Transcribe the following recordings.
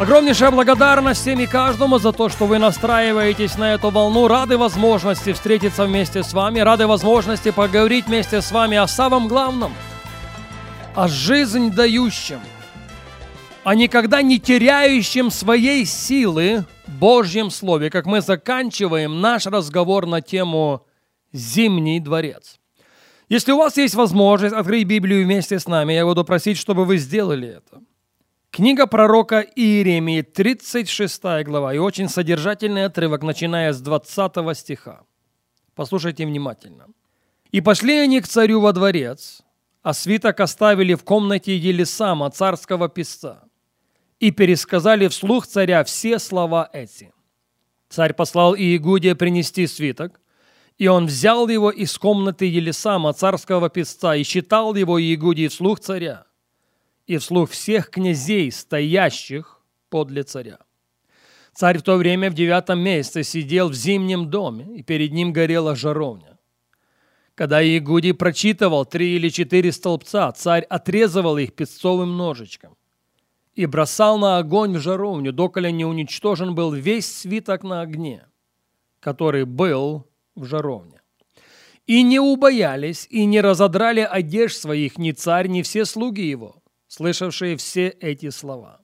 Огромнейшая благодарность всем и каждому за то, что вы настраиваетесь на эту волну. Рады возможности встретиться вместе с вами, рады возможности поговорить вместе с вами о самом главном, о жизнь дающем, о никогда не теряющем своей силы Божьем Слове, как мы заканчиваем наш разговор на тему «Зимний дворец». Если у вас есть возможность открыть Библию вместе с нами, я буду просить, чтобы вы сделали это. Книга пророка Иеремии, 36 глава, и очень содержательный отрывок, начиная с 20 стиха. Послушайте внимательно. «И пошли они к царю во дворец, а свиток оставили в комнате Елисама, царского писца, и пересказали вслух царя все слова эти. Царь послал Иегудия принести свиток, и он взял его из комнаты Елисама, царского писца, и читал его Иегудии вслух царя и вслух всех князей, стоящих подле царя. Царь в то время в девятом месяце сидел в зимнем доме, и перед ним горела жаровня. Когда Иегудий прочитывал три или четыре столбца, царь отрезывал их песцовым ножичком и бросал на огонь в жаровню, доколе не уничтожен был весь свиток на огне, который был в жаровне. И не убоялись, и не разодрали одежд своих ни царь, ни все слуги его, слышавшие все эти слова.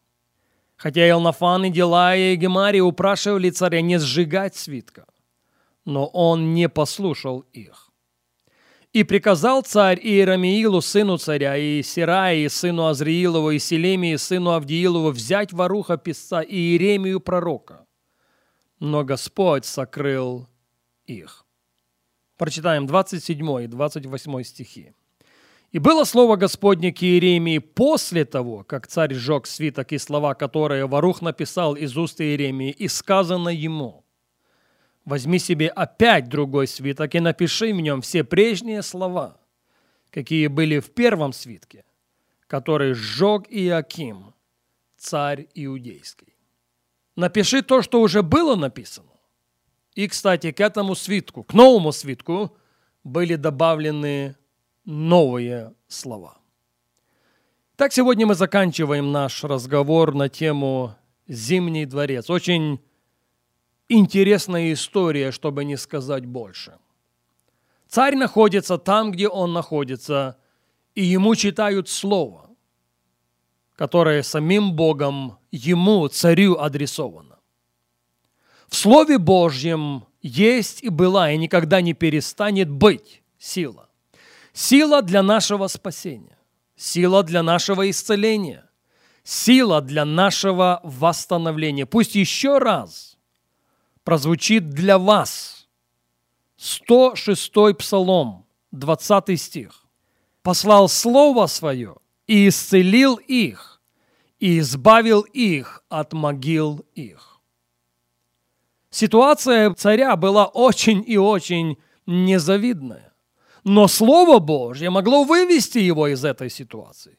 Хотя Елнафан и Делая и Гемария упрашивали царя не сжигать свитка, но он не послушал их. И приказал царь Иерамиилу, сыну царя, и Сираи, сыну Азриилову, и Селемии, сыну Авдиилову, взять воруха писца и Иеремию пророка. Но Господь сокрыл их. Прочитаем 27 и 28 стихи. «И было слово Господне к Иеремии после того, как царь сжег свиток и слова, которые Варух написал из уст Иеремии, и сказано ему, «Возьми себе опять другой свиток и напиши в нем все прежние слова, какие были в первом свитке, который сжег Иаким, царь иудейский. Напиши то, что уже было написано, и, кстати, к этому свитку, к новому свитку были добавлены новые слова. Так сегодня мы заканчиваем наш разговор на тему «Зимний дворец». Очень интересная история, чтобы не сказать больше. Царь находится там, где он находится, и ему читают слово, которое самим Богом ему, царю, адресовано. В Слове Божьем есть и была, и никогда не перестанет быть сила. Сила для нашего спасения, сила для нашего исцеления, сила для нашего восстановления. Пусть еще раз прозвучит для вас 106 Псалом, 20 стих. «Послал Слово Свое и исцелил их, и избавил их от могил их». Ситуация царя была очень и очень незавидная. Но Слово Божье могло вывести его из этой ситуации.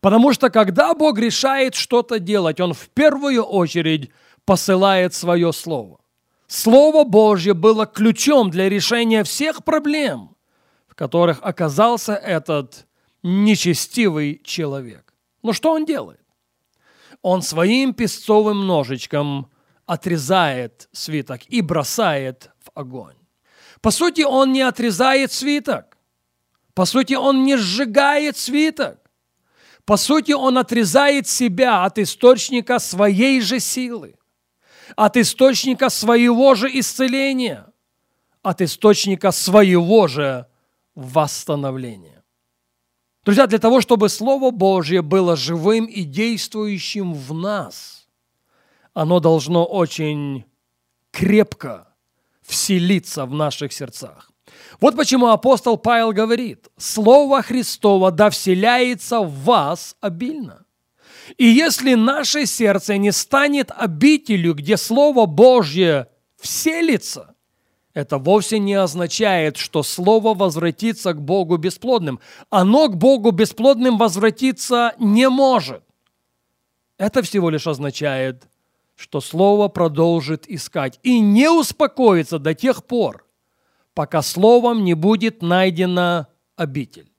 Потому что когда Бог решает что-то делать, Он в первую очередь посылает свое Слово. Слово Божье было ключом для решения всех проблем, в которых оказался этот нечестивый человек. Но что он делает? Он своим песцовым ножичком – отрезает свиток и бросает в огонь. По сути, он не отрезает свиток. По сути, он не сжигает свиток. По сути, он отрезает себя от источника своей же силы, от источника своего же исцеления, от источника своего же восстановления. Друзья, для того, чтобы Слово Божье было живым и действующим в нас – оно должно очень крепко вселиться в наших сердцах. Вот почему апостол Павел говорит, Слово Христово да вселяется в вас обильно. И если наше сердце не станет обителю, где Слово Божье вселится, это вовсе не означает, что Слово возвратится к Богу бесплодным. Оно к Богу бесплодным возвратиться не может. Это всего лишь означает, что Слово продолжит искать и не успокоится до тех пор, пока Словом не будет найдена обитель,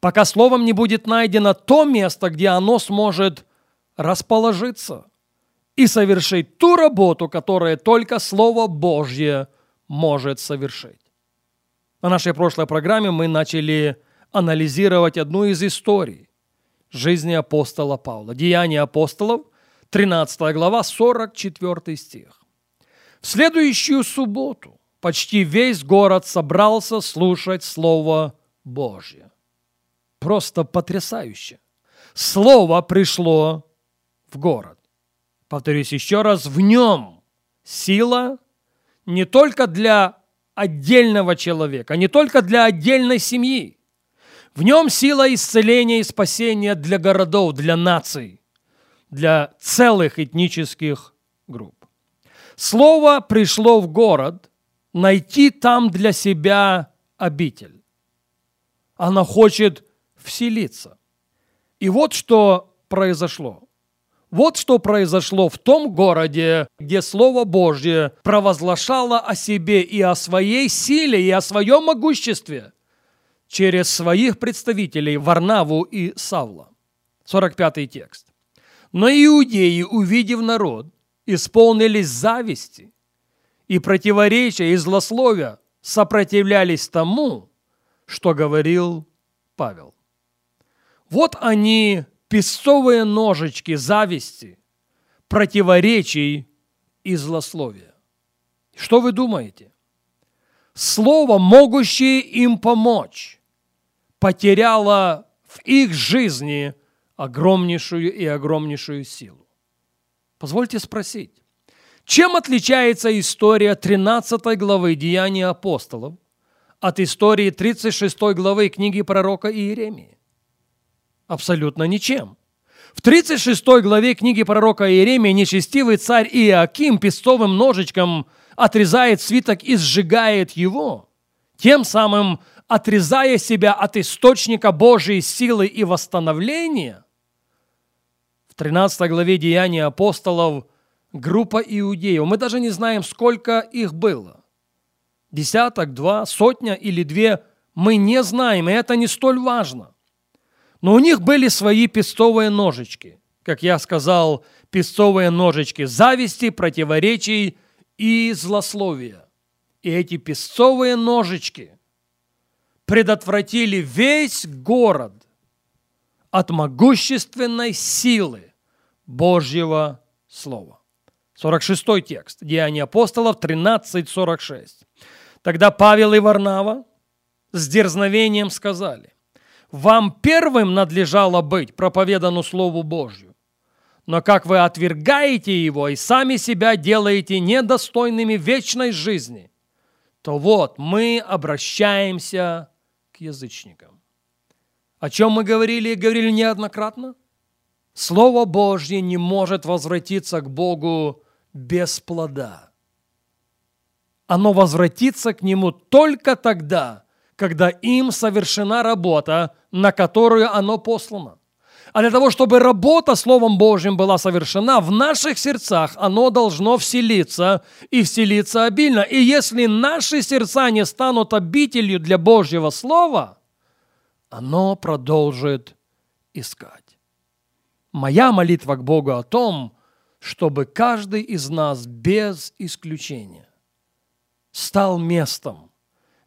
пока Словом не будет найдено то место, где оно сможет расположиться и совершить ту работу, которую только Слово Божье может совершить. На нашей прошлой программе мы начали анализировать одну из историй жизни апостола Павла. Деяния апостолов, 13 глава, 44 стих. В следующую субботу почти весь город собрался слушать Слово Божье. Просто потрясающе. Слово пришло в город. Повторюсь еще раз, в нем сила не только для отдельного человека, не только для отдельной семьи. В нем сила исцеления и спасения для городов, для наций, для целых этнических групп. Слово пришло в город найти там для себя обитель. Она хочет вселиться. И вот что произошло. Вот что произошло в том городе, где Слово Божье провозглашало о себе и о своей силе, и о своем могуществе через своих представителей Варнаву и Савла. 45 текст. Но иудеи, увидев народ, исполнились зависти и противоречия и злословия сопротивлялись тому, что говорил Павел. Вот они песцовые ножички зависти, противоречий и злословия. Что вы думаете? Слово, могущее им помочь, потеряло в их жизни огромнейшую и огромнейшую силу. Позвольте спросить, чем отличается история 13 главы Деяний апостолов от истории 36 главы книги пророка Иеремии? Абсолютно ничем. В 36 главе книги пророка Иеремии нечестивый царь Иоаким пестовым ножичком отрезает свиток и сжигает его, тем самым отрезая себя от источника Божьей силы и восстановления. В 13 главе Деяния апостолов группа иудеев, мы даже не знаем, сколько их было. Десяток, два, сотня или две, мы не знаем, и это не столь важно – но у них были свои пестовые ножички. Как я сказал, пестовые ножички зависти, противоречий и злословия. И эти песцовые ножички предотвратили весь город от могущественной силы Божьего Слова. 46 текст. Деяния апостолов 13.46. Тогда Павел и Варнава с дерзновением сказали, вам первым надлежало быть проповедану Слову Божью. Но как вы отвергаете его и сами себя делаете недостойными вечной жизни, то вот мы обращаемся к язычникам. О чем мы говорили и говорили неоднократно? Слово Божье не может возвратиться к Богу без плода. Оно возвратится к Нему только тогда, когда им совершена работа, на которую оно послано. А для того, чтобы работа Словом Божьим была совершена, в наших сердцах оно должно вселиться и вселиться обильно. И если наши сердца не станут обителью для Божьего Слова, оно продолжит искать. Моя молитва к Богу о том, чтобы каждый из нас без исключения стал местом,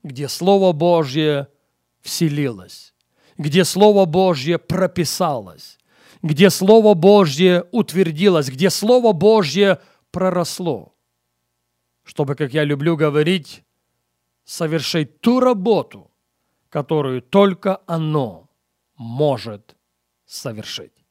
где Слово Божье вселилось, где Слово Божье прописалось, где Слово Божье утвердилось, где Слово Божье проросло, чтобы, как я люблю говорить, совершить ту работу, которую только оно может совершить.